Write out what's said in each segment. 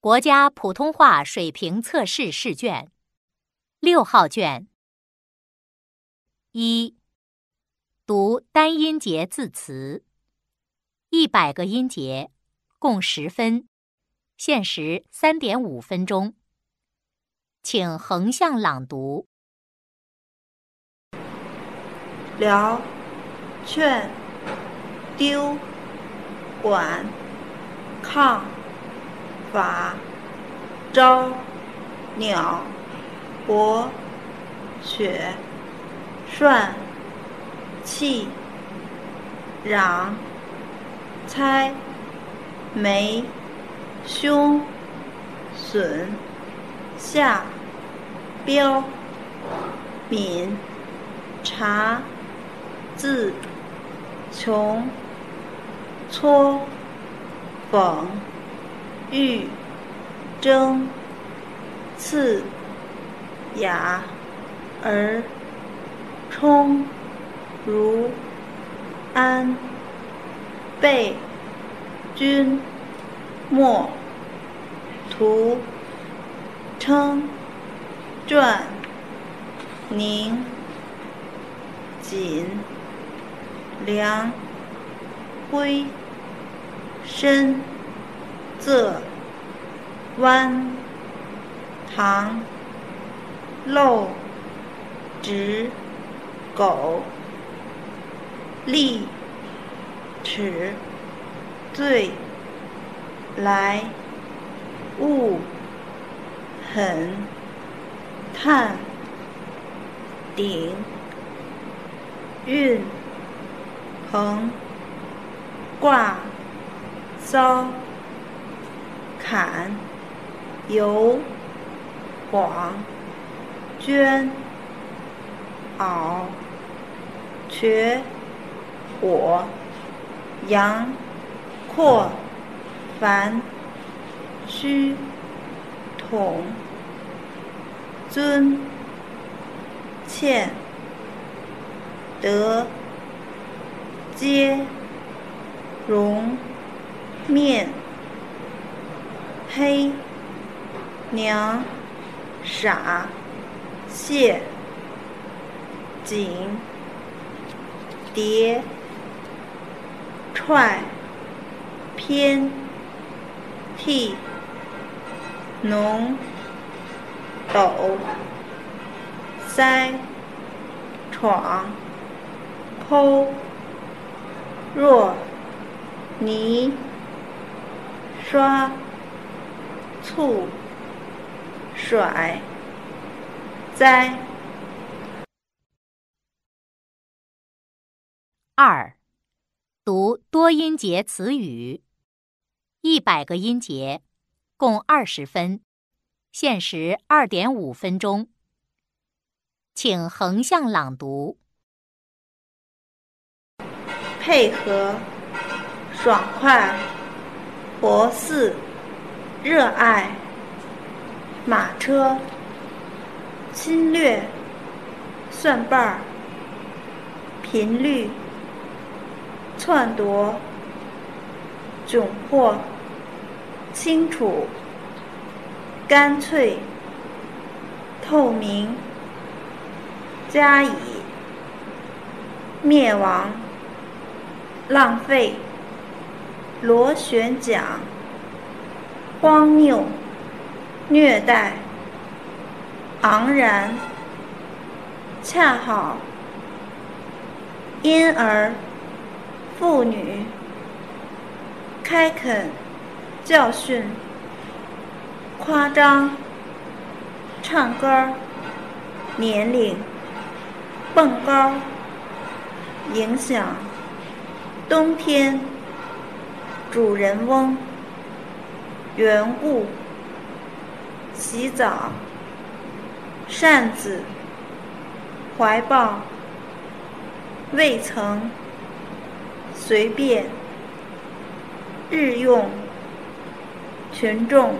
国家普通话水平测试试卷，六号卷一，读单音节字词，一百个音节，共十分，限时三点五分钟，请横向朗读。聊、劝、丢、管、抗。法、招、鸟、博、雪、涮、气、嚷、猜、眉、凶、损、下、标、敏、查、字、穷、搓、讽。玉、征、刺、雅、儿、冲、如、安、备、君、莫、图、称、传、宁、锦、梁、辉、深。仄、弯、堂、漏、直、狗、立、尺、醉、来、物、狠、探、顶、运、横、挂、骚。坎、游、广、捐、袄、瘸、火、阳、阔、繁、虚、统、尊、欠、得、接、容、面。黑、娘、傻、谢、紧、叠、踹、偏、替、浓、抖、塞、闯、剖、若、泥、刷。醋、甩、栽。二，读多音节词语，一百个音节，共二十分，限时二点五分钟，请横向朗读。配合，爽快，活似。热爱，马车，侵略，蒜瓣儿，频率，篡夺，窘迫，清楚，干脆，透明，加以，灭亡，浪费，螺旋桨。荒谬，虐待，昂然，恰好，婴儿，妇女，开垦，教训，夸张，唱歌，年龄，蹦高，影响，冬天，主人翁。缘故，洗澡，扇子，怀抱，未曾，随便，日用，群众，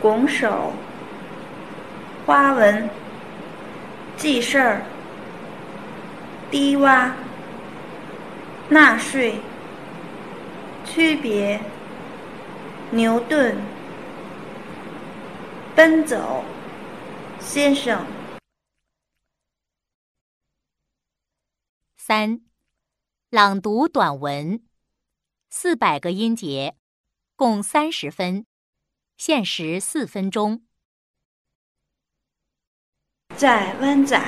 拱手，花纹，记事儿，低洼，纳税，区别。牛顿，奔走，先生。三，朗读短文，四百个音节，共三十分，限时四分钟。在湾仔，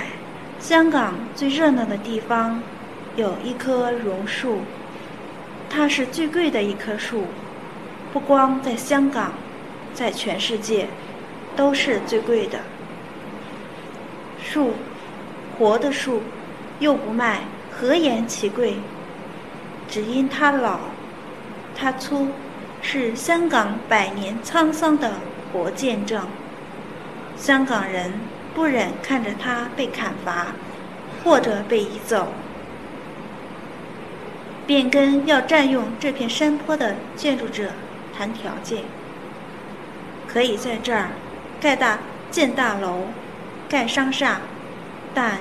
香港最热闹的地方，有一棵榕树，它是最贵的一棵树，不光在香港，在全世界，都是最贵的。树，活的树，又不卖。何言其贵？只因它老，它粗，是香港百年沧桑的活见证。香港人不忍看着它被砍伐，或者被移走，便跟要占用这片山坡的建筑者谈条件：可以在这儿盖大建大楼，盖商厦，但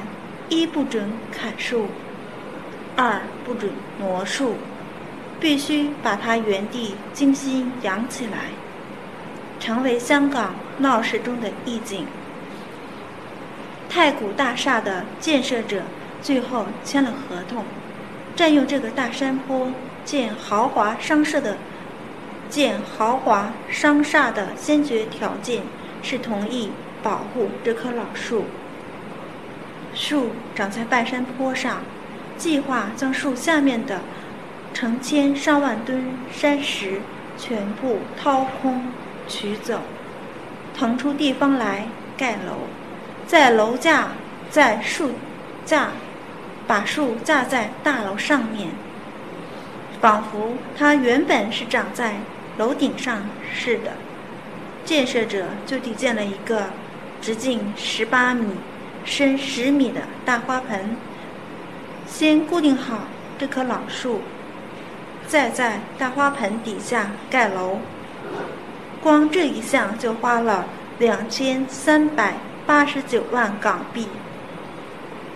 一不准砍树。二不准挪树，必须把它原地精心养起来，成为香港闹市中的意境。太古大厦的建设者最后签了合同，占用这个大山坡建豪华商社的建豪华商厦的先决条件是同意保护这棵老树。树长在半山坡上。计划将树下面的成千上万吨山石全部掏空取走，腾出地方来盖楼，在楼架在树架把树架在大楼上面，仿佛它原本是长在楼顶上似的。建设者就地建了一个直径十八米、深十米的大花盆。先固定好这棵老树，再在大花盆底下盖楼。光这一项就花了两千三百八十九万港币，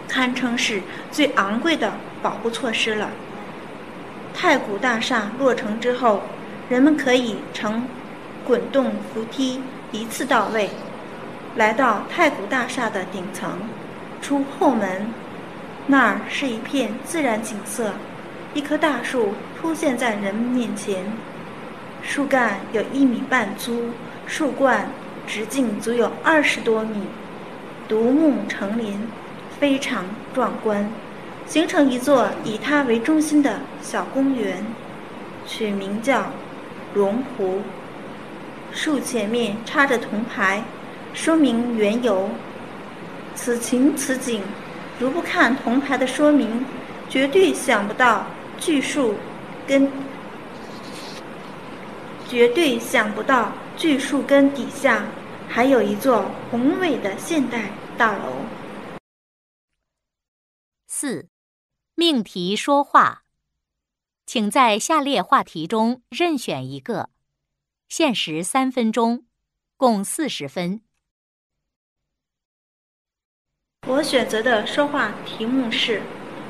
堪称是最昂贵的保护措施了。太古大厦落成之后，人们可以乘滚动扶梯一次到位，来到太古大厦的顶层，出后门。那儿是一片自然景色，一棵大树出现在人们面前，树干有一米半粗，树冠直径足有二十多米，独木成林，非常壮观，形成一座以它为中心的小公园，取名叫龙湖。树前面插着铜牌，说明缘由。此情此景。如不看铜牌的说明，绝对想不到巨树根，绝对想不到巨树根底下还有一座宏伟的现代大楼。四，命题说话，请在下列话题中任选一个，限时三分钟，共四十分。我选择的说话题目是：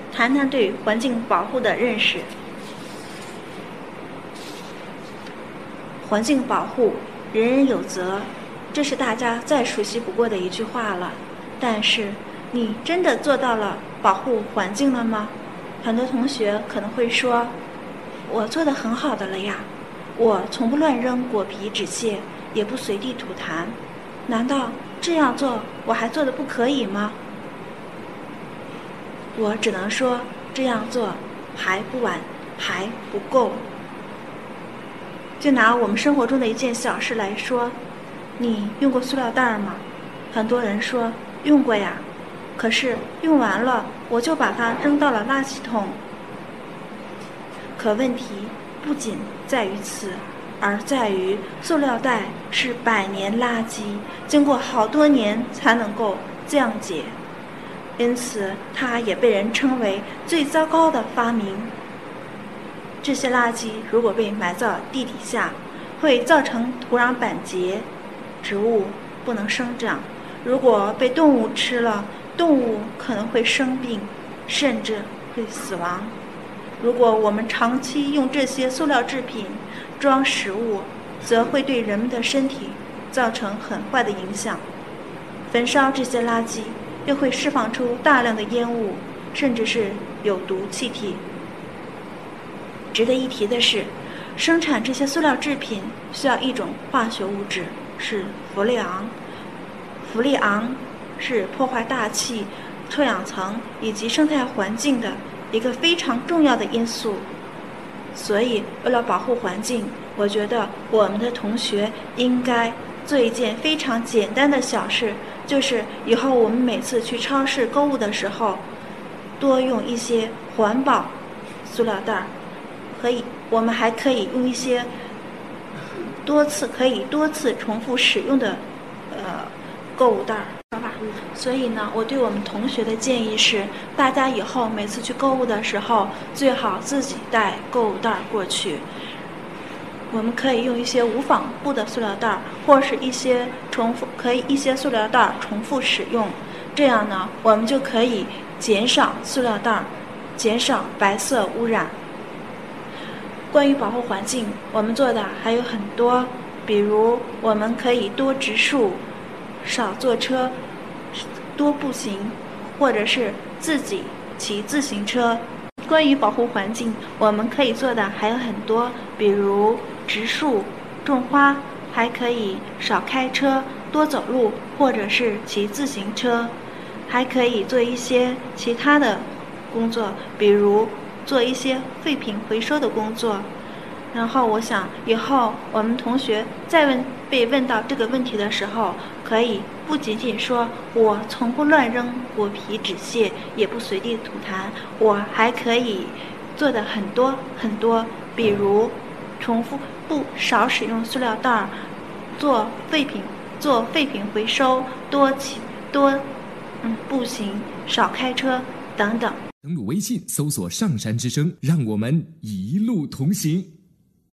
谈谈对环境保护的认识。环境保护，人人有责，这是大家再熟悉不过的一句话了。但是，你真的做到了保护环境了吗？很多同学可能会说：“我做的很好的了呀，我从不乱扔果皮纸屑，也不随地吐痰。难道这样做我还做的不可以吗？”我只能说，这样做还不晚，还不够。就拿我们生活中的一件小事来说，你用过塑料袋吗？很多人说用过呀，可是用完了我就把它扔到了垃圾桶。可问题不仅在于此，而在于塑料袋是百年垃圾，经过好多年才能够降解。因此，它也被人称为最糟糕的发明。这些垃圾如果被埋在地底下，会造成土壤板结，植物不能生长；如果被动物吃了，动物可能会生病，甚至会死亡。如果我们长期用这些塑料制品装食物，则会对人们的身体造成很坏的影响。焚烧这些垃圾又会释放出大量的烟雾，甚至是有毒气体。值得一提的是，生产这些塑料制品需要一种化学物质，是氟利昂。氟利昂是破坏大气、臭氧层以及生态环境的一个非常重要的因素。所以，为了保护环境，我觉得我们的同学应该做一件非常简单的小事，就是以后我们每次去超市购物的时候，多用一些环保塑料袋儿。可以，我们还可以用一些多次可以多次重复使用的呃购物袋儿。所以呢，我对我们同学的建议是，大家以后每次去购物的时候，最好自己带购物袋过去。我们可以用一些无纺布的塑料袋，或是一些重复可以一些塑料袋重复使用。这样呢，我们就可以减少塑料袋，减少白色污染。关于保护环境，我们做的还有很多，比如我们可以多植树，少坐车。多步行，或者是自己骑自行车。关于保护环境，我们可以做的还有很多，比如植树、种花，还可以少开车、多走路，或者是骑自行车，还可以做一些其他的工作，比如做一些废品回收的工作。然后，我想以后我们同学再问被问到这个问题的时候，可以不仅仅说我从不乱扔果皮纸屑，也不随地吐痰，我还可以做的很多很多，比如重复不少使用塑料袋儿，做废品做废品回收，多骑多嗯步行，少开车等等。登录微信搜索“上山之声”，让我们一路同行。